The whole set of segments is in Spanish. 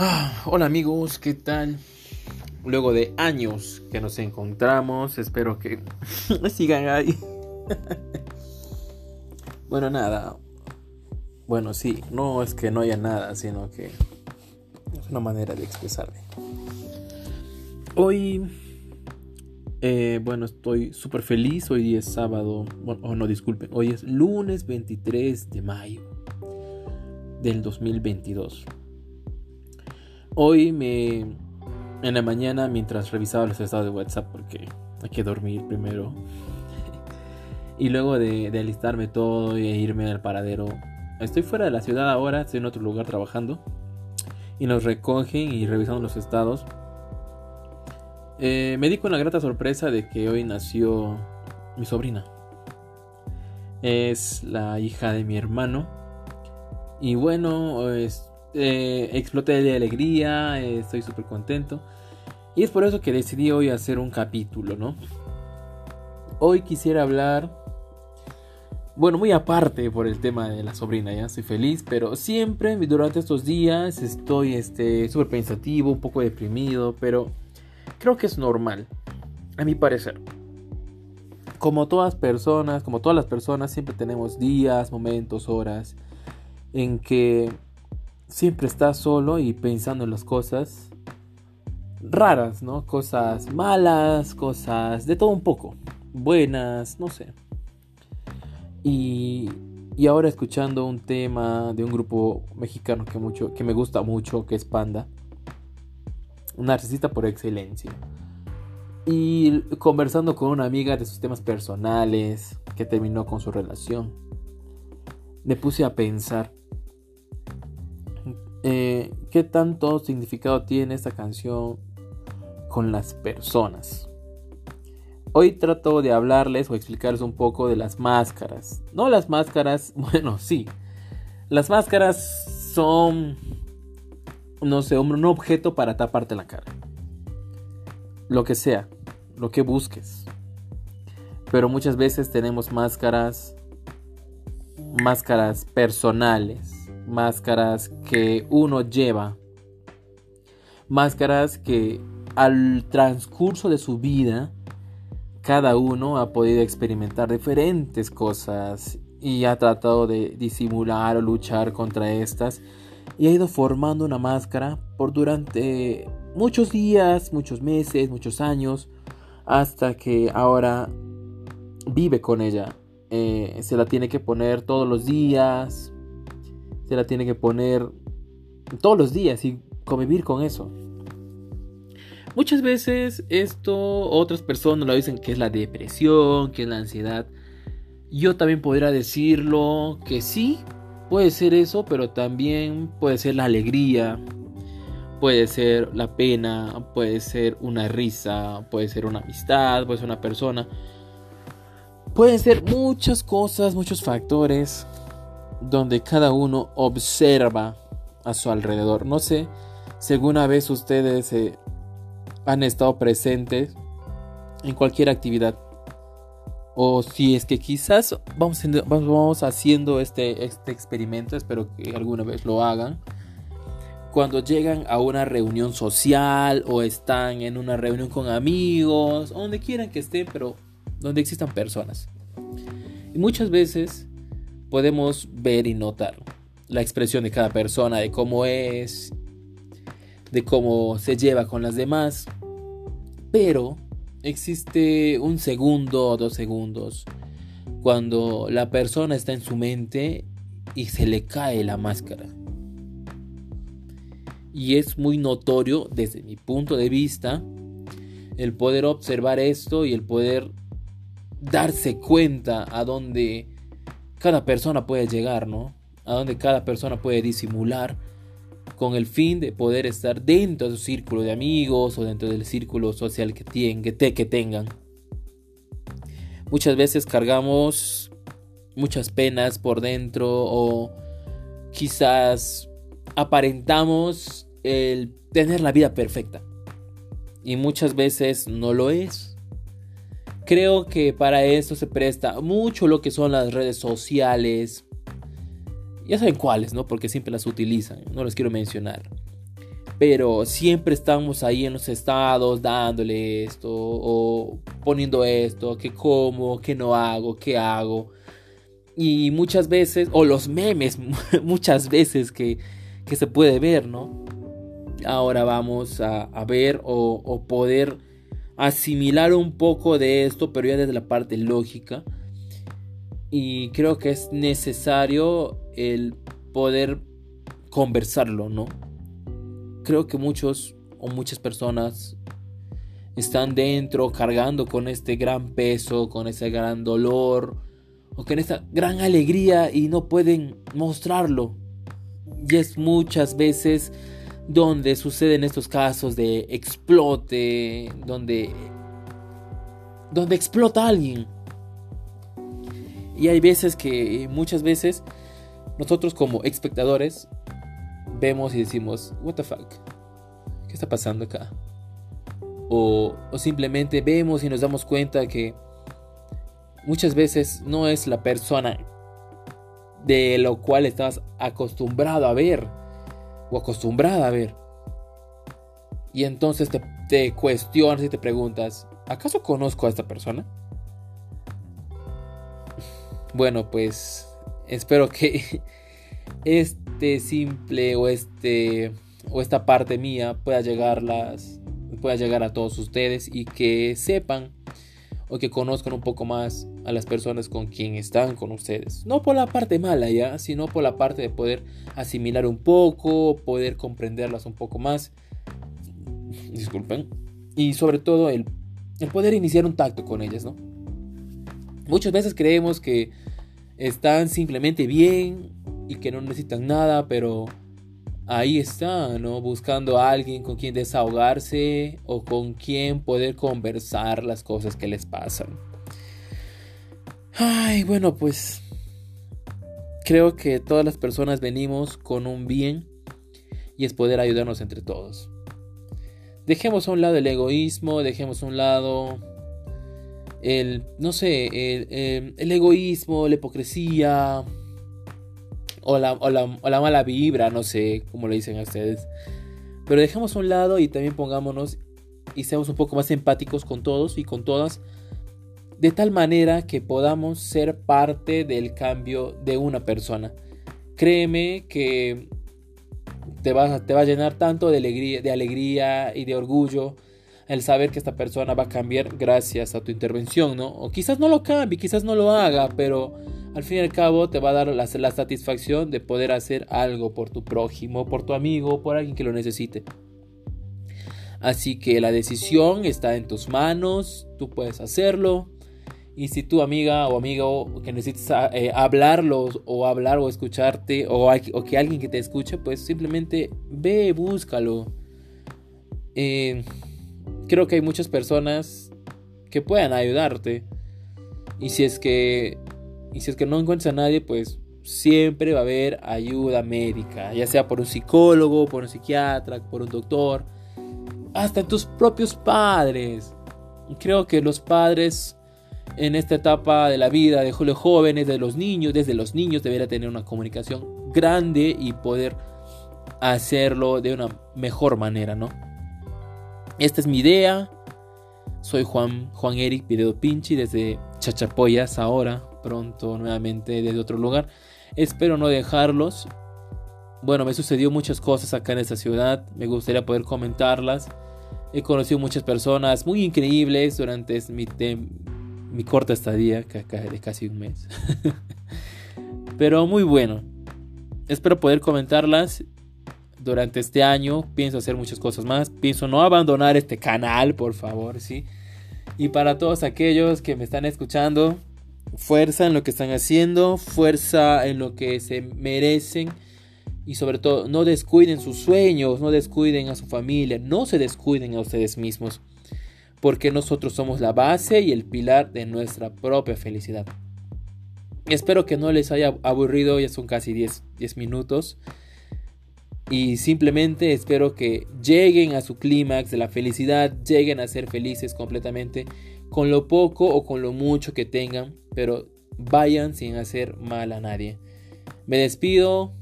Ah, hola amigos, ¿qué tal? Luego de años que nos encontramos, espero que sigan ahí. bueno, nada. Bueno, sí, no es que no haya nada, sino que es una manera de expresarme. Hoy, eh, bueno, estoy súper feliz. Hoy es sábado, bueno, oh, no, disculpen, hoy es lunes 23 de mayo del 2022. Hoy me. En la mañana, mientras revisaba los estados de WhatsApp, porque hay que dormir primero. y luego de, alistarme todo e irme al paradero. Estoy fuera de la ciudad ahora, estoy en otro lugar trabajando. Y nos recogen y revisando los estados. Eh, me di con la grata sorpresa de que hoy nació mi sobrina. Es la hija de mi hermano. Y bueno, es, eh, exploté de alegría, eh, estoy súper contento. Y es por eso que decidí hoy hacer un capítulo, ¿no? Hoy quisiera hablar, bueno, muy aparte por el tema de la sobrina, ya estoy feliz, pero siempre durante estos días estoy este, súper pensativo, un poco deprimido, pero creo que es normal, a mi parecer. Como todas personas, como todas las personas, siempre tenemos días, momentos, horas en que siempre estás solo y pensando en las cosas raras, ¿no? Cosas malas, cosas de todo un poco, buenas, no sé. Y, y ahora escuchando un tema de un grupo mexicano que, mucho, que me gusta mucho, que es Panda, un narcisista por excelencia. Y conversando con una amiga de sus temas personales, que terminó con su relación, me puse a pensar eh, qué tanto significado tiene esta canción con las personas. Hoy trato de hablarles o explicarles un poco de las máscaras. No las máscaras, bueno, sí. Las máscaras son, no sé, un objeto para taparte la cara. Lo que sea, lo que busques. Pero muchas veces tenemos máscaras, máscaras personales máscaras que uno lleva, máscaras que al transcurso de su vida cada uno ha podido experimentar diferentes cosas y ha tratado de disimular o luchar contra estas y ha ido formando una máscara por durante muchos días, muchos meses, muchos años, hasta que ahora vive con ella. Eh, se la tiene que poner todos los días, se la tiene que poner todos los días y convivir con eso. Muchas veces esto otras personas lo dicen que es la depresión, que es la ansiedad. Yo también podría decirlo que sí, puede ser eso, pero también puede ser la alegría, puede ser la pena, puede ser una risa, puede ser una amistad, puede ser una persona. Pueden ser muchas cosas, muchos factores donde cada uno observa a su alrededor. No sé si alguna vez ustedes eh, han estado presentes en cualquier actividad. O si es que quizás vamos, vamos haciendo este, este experimento, espero que alguna vez lo hagan. Cuando llegan a una reunión social o están en una reunión con amigos, donde quieran que estén, pero donde existan personas. Y muchas veces podemos ver y notar la expresión de cada persona, de cómo es, de cómo se lleva con las demás. Pero existe un segundo o dos segundos cuando la persona está en su mente y se le cae la máscara. Y es muy notorio desde mi punto de vista el poder observar esto y el poder darse cuenta a dónde cada persona puede llegar, ¿no? A donde cada persona puede disimular con el fin de poder estar dentro de su círculo de amigos o dentro del círculo social que, que tengan. Muchas veces cargamos muchas penas por dentro o quizás aparentamos el tener la vida perfecta. Y muchas veces no lo es. Creo que para esto se presta mucho lo que son las redes sociales. Ya saben cuáles, ¿no? Porque siempre las utilizan. No les quiero mencionar. pero siempre estamos ahí en los estados dándole esto o poniendo esto, que como, que no hago, que hago. Y muchas veces, o los memes, muchas veces que, que se puede ver, ¿no? Ahora vamos a, ver o, poder asimilar un poco de esto, pero ya desde la parte lógica. Y creo que es necesario el poder conversarlo, ¿no? creo que muchos o muchas personas están dentro cargando con este gran peso, con ese gran dolor o con esa gran alegría y no pueden mostrarlo. Y es muchas veces donde suceden estos casos de explote, donde donde explota alguien. Y hay veces que muchas veces nosotros como espectadores vemos y decimos, what the fuck, ¿qué está pasando acá? O, o simplemente vemos y nos damos cuenta que muchas veces no es la persona de lo cual estás acostumbrado a ver o acostumbrada a ver. Y entonces te, cuestionas y te preguntas, ¿acaso conozco a esta persona? Bueno, pues espero que este simple o este o esta parte mía pueda llegarlas pueda llegar a todos ustedes y que sepan o que conozcan un poco más a las personas con quien están con ustedes. No por la parte mala ya, sino por la parte de poder asimilar un poco, poder comprenderlas un poco más. Disculpen. Y sobre todo el, el poder iniciar un tacto con ellas, ¿no? Muchas veces creemos que están simplemente bien y que no necesitan nada, pero ahí está, ¿no? Buscando a alguien con quien desahogarse o con quien poder conversar las cosas que les pasan. Ay, bueno, pues creo que todas las personas venimos con un bien y es poder ayudarnos entre todos. Dejemos a un lado el egoísmo, dejemos a un lado el, no sé, el, el egoísmo, la hipocresía, o la, mala vibra, no sé cómo le dicen a ustedes. Pero dejemos un lado y también pongámonos y seamos un poco más empáticos con todos y con todas, de tal manera que podamos ser parte del cambio de una persona. Créeme que te va, te va a llenar tanto de alegría, de alegría y de orgullo el saber que esta persona va a cambiar gracias a tu intervención, ¿no? O quizás no lo cambie, quizás no lo haga, pero al fin y al cabo te va a dar la, satisfacción de poder hacer algo por tu prójimo, por tu amigo, por alguien que lo necesite. Así que la decisión está en tus manos, tú puedes hacerlo. Y si tu amiga o amigo que necesites eh, hablarlo o hablar o escucharte o, o, que alguien que te escuche, pues simplemente ve, búscalo. Eh, creo que hay muchas personas que puedan ayudarte. Y si es que y si es que no encuentras a nadie, pues siempre va a haber ayuda médica, ya sea por un psicólogo, por un psiquiatra, por un doctor, hasta tus propios padres. Creo que los padres en esta etapa de la vida de los jóvenes, de los niños, desde los niños debería tener una comunicación grande y poder hacerlo de una mejor manera, ¿no? Esta es mi idea. Soy Juan, Juan Eric Pidedo Pinchi desde Chachapoyas ahora, pronto nuevamente desde otro lugar. Espero no dejarlos. Bueno, me sucedió muchas cosas acá en esta ciudad. Me gustaría poder comentarlas. He conocido muchas personas muy increíbles durante mi, mi corta estadía, de casi un mes. Pero muy bueno. Espero poder comentarlas durante este año. Pienso hacer muchas cosas más. Pienso no abandonar este canal, por favor, ¿sí? Y para todos aquellos que me están escuchando, fuerza en lo que están haciendo, fuerza en lo que se merecen y sobre todo no descuiden sus sueños, no descuiden a su familia, no se descuiden a ustedes mismos, porque nosotros somos la base y el pilar de nuestra propia felicidad. Espero que no les haya aburrido, ya son casi 10, 10 minutos. Y simplemente espero que lleguen a su clímax de la felicidad, lleguen a ser felices completamente con lo poco o con lo mucho que tengan, pero vayan sin hacer mal a nadie. Me despido,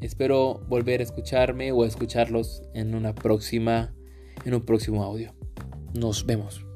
Espero volver a escucharme o a escucharlos en una próxima en un próximo audio. Nos vemos.